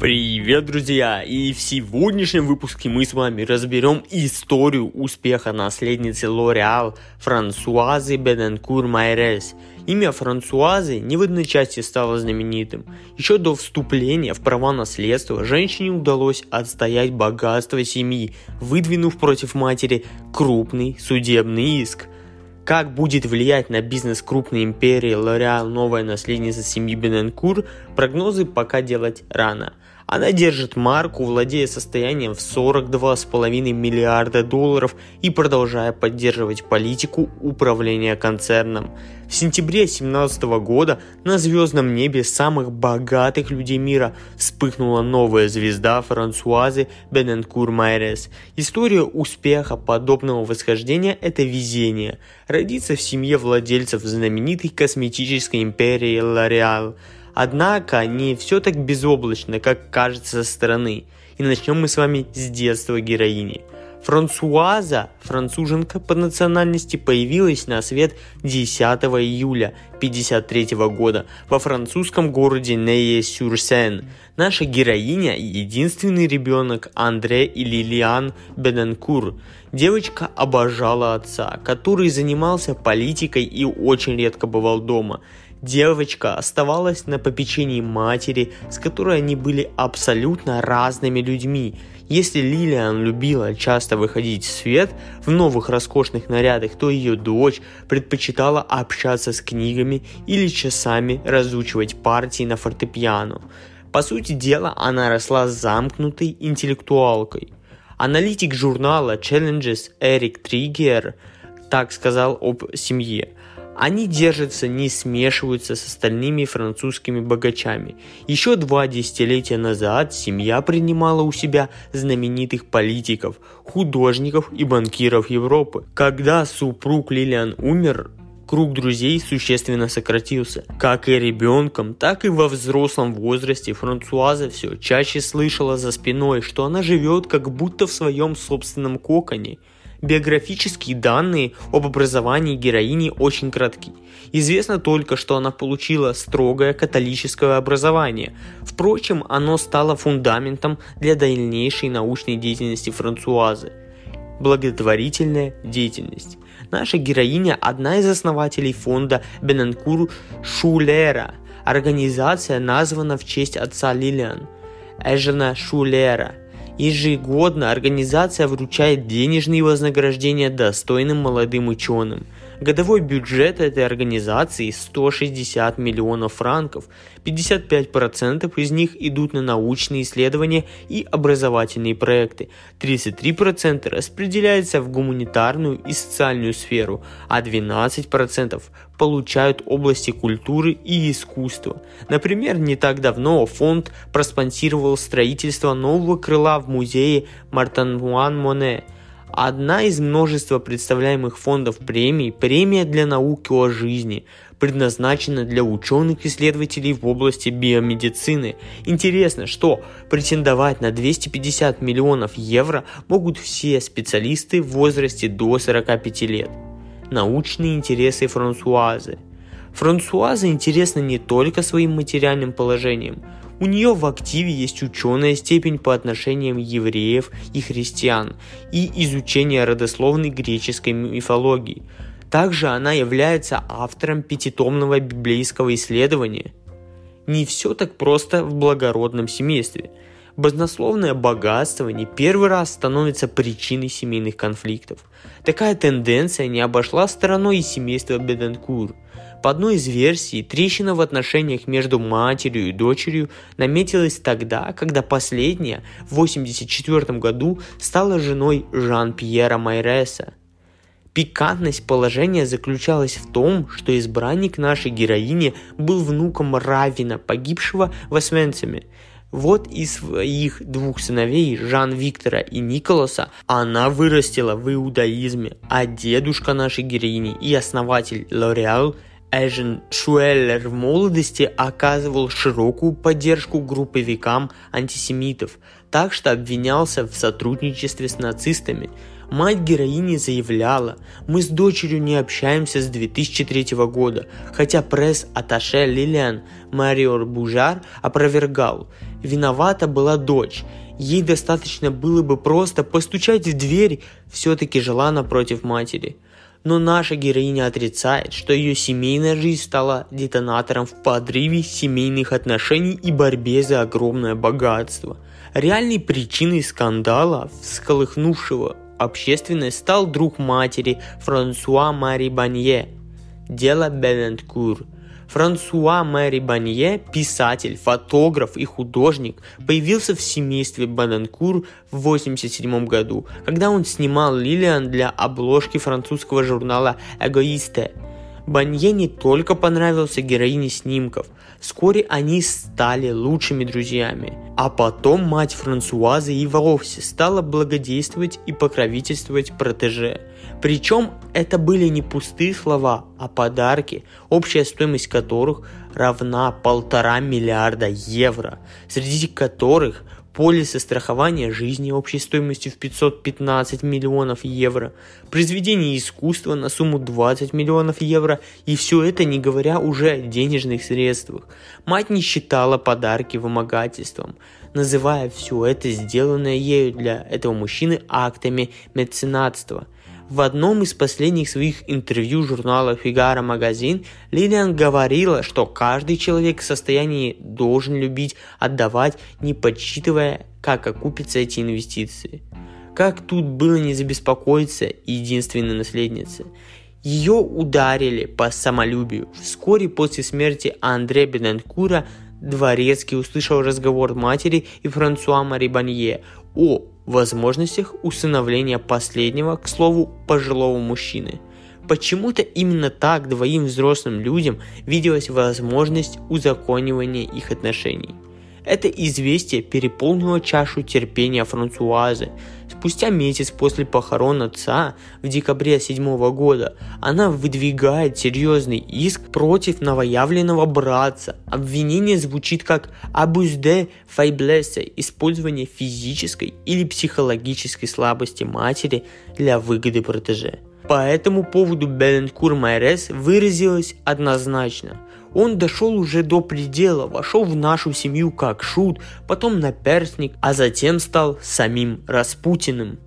Привет, друзья! И в сегодняшнем выпуске мы с вами разберем историю успеха наследницы Лореал Франсуазы Беденкур Майрес. Имя Франсуазы не в одной части стало знаменитым. Еще до вступления в права наследства женщине удалось отстоять богатство семьи, выдвинув против матери крупный судебный иск – как будет влиять на бизнес крупной империи L'Oreal новая наследница семьи Бененкур, прогнозы пока делать рано. Она держит марку, владея состоянием в 42,5 миллиарда долларов и продолжая поддерживать политику управления концерном. В сентябре 2017 года на звездном небе самых богатых людей мира вспыхнула новая звезда Франсуазы Бененкур Майрес. История успеха подобного восхождения – это везение. Родиться в семье владельцев знаменитой косметической империи L'Oreal – Однако не все так безоблачно, как кажется со стороны. И начнем мы с вами с детства героини. Франсуаза, француженка по национальности, появилась на свет 10 июля 1953 года во французском городе Нее-Сюрсен. Наша героиня – единственный ребенок Андре и Лилиан Бененкур. Девочка обожала отца, который занимался политикой и очень редко бывал дома. Девочка оставалась на попечении матери, с которой они были абсолютно разными людьми. Если Лилиан любила часто выходить в свет в новых роскошных нарядах, то ее дочь предпочитала общаться с книгами или часами разучивать партии на фортепиано. По сути дела, она росла замкнутой интеллектуалкой. Аналитик журнала Challenges Эрик Триггер так сказал об семье. Они держатся, не смешиваются с остальными французскими богачами. Еще два десятилетия назад семья принимала у себя знаменитых политиков, художников и банкиров Европы. Когда супруг Лилиан умер, круг друзей существенно сократился. Как и ребенком, так и во взрослом возрасте Франсуаза все чаще слышала за спиной, что она живет как будто в своем собственном коконе – Биографические данные об образовании героини очень кратки. Известно только, что она получила строгое католическое образование. Впрочем, оно стало фундаментом для дальнейшей научной деятельности Франсуазы. Благотворительная деятельность. Наша героиня – одна из основателей фонда Бенанкур Шулера. Организация названа в честь отца Лилиан – Эжена Шулера – Ежегодно организация вручает денежные вознаграждения достойным молодым ученым – Годовой бюджет этой организации 160 миллионов франков, 55% из них идут на научные исследования и образовательные проекты, 33% распределяется в гуманитарную и социальную сферу, а 12% получают области культуры и искусства. Например, не так давно фонд проспонсировал строительство нового крыла в музее Мартануан Моне – Одна из множества представляемых фондов премий – премия для науки о жизни, предназначена для ученых-исследователей в области биомедицины. Интересно, что претендовать на 250 миллионов евро могут все специалисты в возрасте до 45 лет. Научные интересы Франсуазы. Франсуаза интересна не только своим материальным положением – у нее в активе есть ученая степень по отношениям евреев и христиан и изучение родословной греческой мифологии. Также она является автором пятитомного библейского исследования. Не все так просто в благородном семействе. Баснословное богатство не первый раз становится причиной семейных конфликтов. Такая тенденция не обошла стороной и семейство Беденкур – по одной из версий, трещина в отношениях между матерью и дочерью наметилась тогда, когда последняя в 1984 году стала женой Жан-Пьера Майреса. Пикантность положения заключалась в том, что избранник нашей героини был внуком Равина, погибшего в Освенциме. Вот из своих двух сыновей, Жан-Виктора и Николаса, она вырастила в иудаизме, а дедушка нашей героини и основатель Лореал Эжен Шуэллер в молодости оказывал широкую поддержку групповикам антисемитов, так что обвинялся в сотрудничестве с нацистами. Мать героини заявляла, мы с дочерью не общаемся с 2003 года, хотя пресс-атташе Лилиан Мариор Бужар опровергал. Виновата была дочь. Ей достаточно было бы просто постучать в дверь, все-таки жила напротив матери. Но наша героиня отрицает, что ее семейная жизнь стала детонатором в подрыве семейных отношений и борьбе за огромное богатство. Реальной причиной скандала, всколыхнувшего общественность, стал друг матери Франсуа Мари Банье. Дело Бененкур – Франсуа Мэри Банье, писатель, фотограф и художник, появился в семействе Бананкур в 1987 году, когда он снимал Лилиан для обложки французского журнала «Эгоисте». Банье не только понравился героине снимков, вскоре они стали лучшими друзьями. А потом мать Франсуазы и вовсе стала благодействовать и покровительствовать протеже. Причем это были не пустые слова, а подарки, общая стоимость которых равна полтора миллиарда евро, среди которых полисы страхования жизни общей стоимостью в 515 миллионов евро, произведение искусства на сумму 20 миллионов евро и все это не говоря уже о денежных средствах. Мать не считала подарки вымогательством, называя все это сделанное ею для этого мужчины актами меценатства – в одном из последних своих интервью журнала Фигаро Магазин Лилиан говорила, что каждый человек в состоянии должен любить, отдавать, не подсчитывая, как окупятся эти инвестиции. Как тут было не забеспокоиться единственной наследнице? Ее ударили по самолюбию. Вскоре после смерти Андре Бенанкура Дворецкий услышал разговор матери и Франсуа Мари Банье о возможностях усыновления последнего, к слову, пожилого мужчины. Почему-то именно так двоим взрослым людям виделась возможность узаконивания их отношений – это известие переполнило чашу терпения Франсуазы. Спустя месяц после похорон отца, в декабре седьмого года, она выдвигает серьезный иск против новоявленного братца. Обвинение звучит как «абуз де файблесе» – использование физической или психологической слабости матери для выгоды протеже. По этому поводу Беленкур Майрес выразилась однозначно – он дошел уже до предела, вошел в нашу семью как шут, потом наперстник, а затем стал самим Распутиным.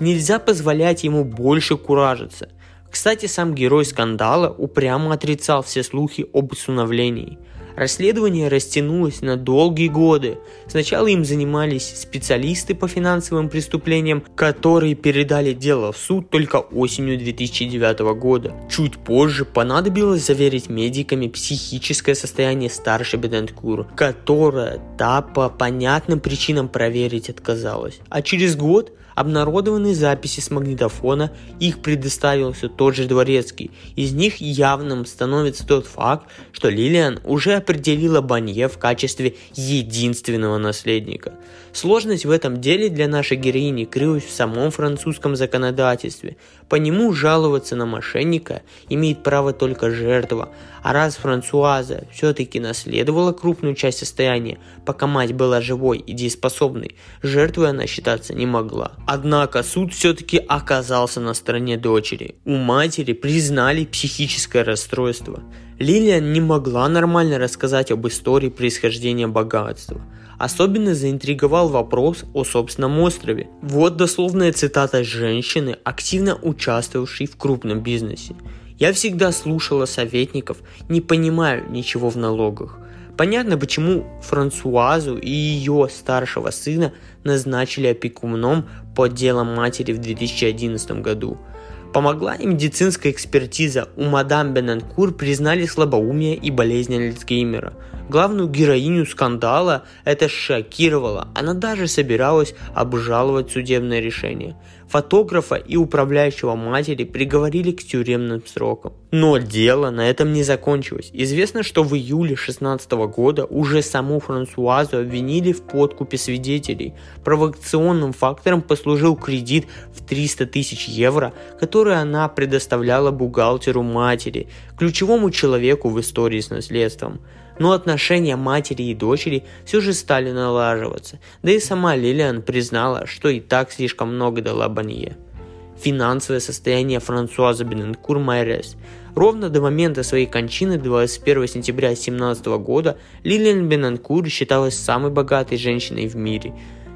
Нельзя позволять ему больше куражиться. Кстати, сам герой скандала упрямо отрицал все слухи об усыновлении – Расследование растянулось на долгие годы. Сначала им занимались специалисты по финансовым преступлениям, которые передали дело в суд только осенью 2009 года. Чуть позже понадобилось заверить медиками психическое состояние старшей Беденкур, которая та по понятным причинам проверить отказалась. А через год обнародованы записи с магнитофона, их предоставился тот же Дворецкий. Из них явным становится тот факт, что Лилиан уже определила Банье в качестве единственного наследника. Сложность в этом деле для нашей героини крылась в самом французском законодательстве. По нему жаловаться на мошенника имеет право только жертва, а раз Франсуаза все-таки наследовала крупную часть состояния, пока мать была живой и дееспособной, жертвой она считаться не могла. Однако суд все-таки оказался на стороне дочери. У матери признали психическое расстройство. Лилиан не могла нормально рассказать об истории происхождения богатства. Особенно заинтриговал вопрос о собственном острове. Вот дословная цитата женщины, активно участвовавшей в крупном бизнесе. Я всегда слушала советников, не понимаю ничего в налогах. Понятно, почему Франсуазу и ее старшего сына назначили опекуном по делам матери в 2011 году. Помогла и медицинская экспертиза. У мадам Бенанкур признали слабоумие и болезнь Альцгеймера. Главную героиню скандала это шокировало. Она даже собиралась обжаловать судебное решение фотографа и управляющего матери приговорили к тюремным срокам. Но дело на этом не закончилось. Известно, что в июле 16 года уже саму Франсуазу обвинили в подкупе свидетелей. Провокационным фактором послужил кредит в 300 тысяч евро, который она предоставляла бухгалтеру матери, ключевому человеку в истории с наследством но отношения матери и дочери все же стали налаживаться, да и сама Лилиан признала, что и так слишком много дала Банье. Финансовое состояние Франсуаза Бененкур Майрес. Ровно до момента своей кончины 21 сентября 2017 года Лилиан Бенанкур считалась самой богатой женщиной в мире.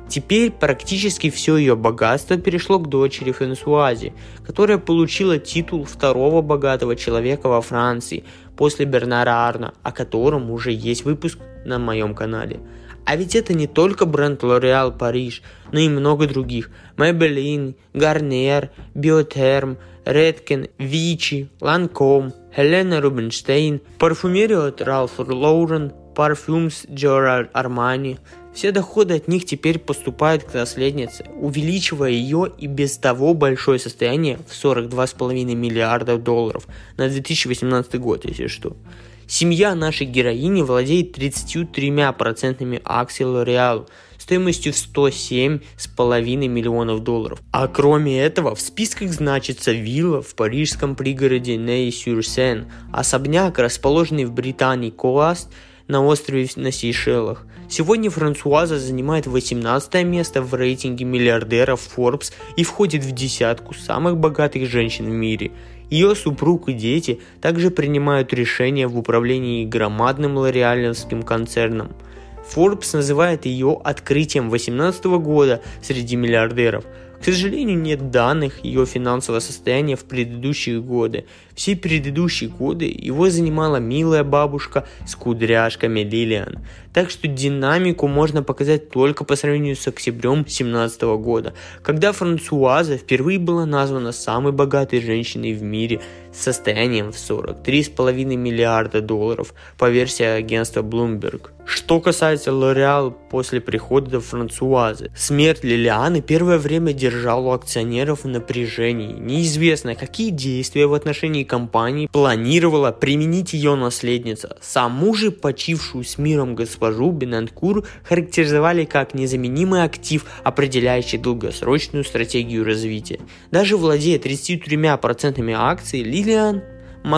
Теперь практически все ее богатство перешло к дочери Франсуазе, которая получила титул второго богатого человека во Франции после Бернара Арна, о котором уже есть выпуск на моем канале. А ведь это не только бренд L'Oréal Париж, но и много других. Maybelline, Garnier, Biotherm, Redken, Vichy, Lancome, Helena Rubinstein, парфюмерию от Ralph Lauren, Parfums Giorgio Armani. Все доходы от них теперь поступают к наследнице, увеличивая ее и без того большое состояние в 42,5 миллиарда долларов на 2018 год, если что. Семья нашей героини владеет 33% акций L'Oreal стоимостью в 107,5 миллионов долларов. А кроме этого, в списках значится вилла в парижском пригороде Ней-Сюр-Сен, особняк, расположенный в Британии Коаст на острове на Сейшелах. Сегодня Франсуаза занимает 18 место в рейтинге миллиардеров Forbes и входит в десятку самых богатых женщин в мире – ее супруг и дети также принимают решения в управлении громадным лореалевским концерном. Forbes называет ее открытием 2018 года среди миллиардеров – к сожалению, нет данных ее финансового состояния в предыдущие годы. Все предыдущие годы его занимала милая бабушка с кудряшками Лилиан. Так что динамику можно показать только по сравнению с октябрем 2017 года, когда Франсуаза впервые была названа самой богатой женщиной в мире с состоянием в 43,5 миллиарда долларов по версии агентства Bloomberg. Что касается L'Oreal после прихода Франсуазы, смерть Лилианы первое время держала акционеров в напряжении. Неизвестно, какие действия в отношении компании планировала применить ее наследница. Саму же почившую с миром госпожу Бенанкур характеризовали как незаменимый актив, определяющий долгосрочную стратегию развития. Даже владея 33% акций, Лилиан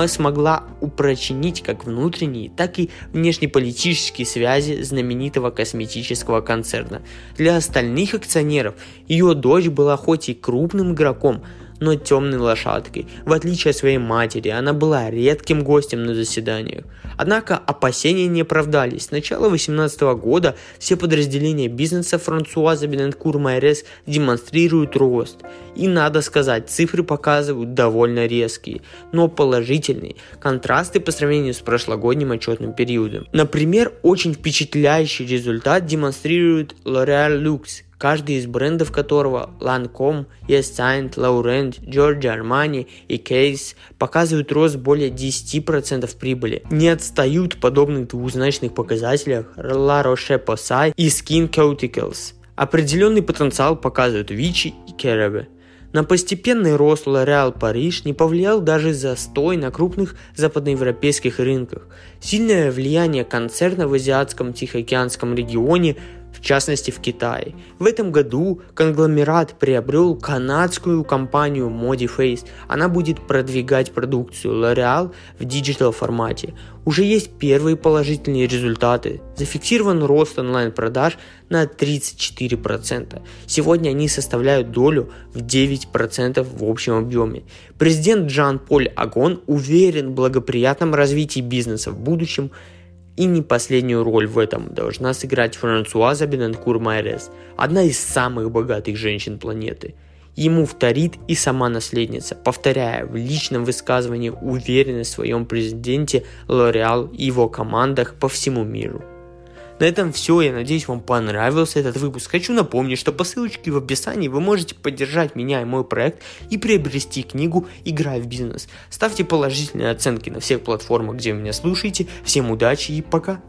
смогла упрочинить как внутренние, так и внешнеполитические связи знаменитого косметического концерна. Для остальных акционеров ее дочь была хоть и крупным игроком, но темной лошадкой. В отличие от своей матери, она была редким гостем на заседаниях. Однако опасения не оправдались. С начала 2018 года все подразделения бизнеса Франсуаза Бененкур Майрес демонстрируют рост. И надо сказать, цифры показывают довольно резкие, но положительные контрасты по сравнению с прошлогодним отчетным периодом. Например, очень впечатляющий результат демонстрирует L'Oreal Lux, каждый из брендов которого Lancome, Yes Saint, Laurent, Giorgio Armani и Case показывают рост более 10% прибыли. Не отстают в подобных двузначных показателях La Roche-Posay и Skin Ceuticals. Определенный потенциал показывают Vichy и Cerave. На постепенный рост L'Oréal Paris не повлиял даже застой на крупных западноевропейских рынках. Сильное влияние концерна в азиатском Тихоокеанском регионе в частности в Китае. В этом году конгломерат приобрел канадскую компанию Modiface. Она будет продвигать продукцию L'Oreal в digital формате. Уже есть первые положительные результаты. Зафиксирован рост онлайн-продаж на 34%. Сегодня они составляют долю в 9% в общем объеме. Президент Жан-Поль Агон уверен в благоприятном развитии бизнеса в будущем и не последнюю роль в этом должна сыграть Франсуаза Бенанкур Майрес, одна из самых богатых женщин планеты. Ему вторит и сама наследница, повторяя в личном высказывании уверенность в своем президенте L'Oreal и его командах по всему миру. На этом все, я надеюсь вам понравился этот выпуск. Хочу напомнить, что по ссылочке в описании вы можете поддержать меня и мой проект и приобрести книгу «Играй в бизнес». Ставьте положительные оценки на всех платформах, где меня слушаете. Всем удачи и пока!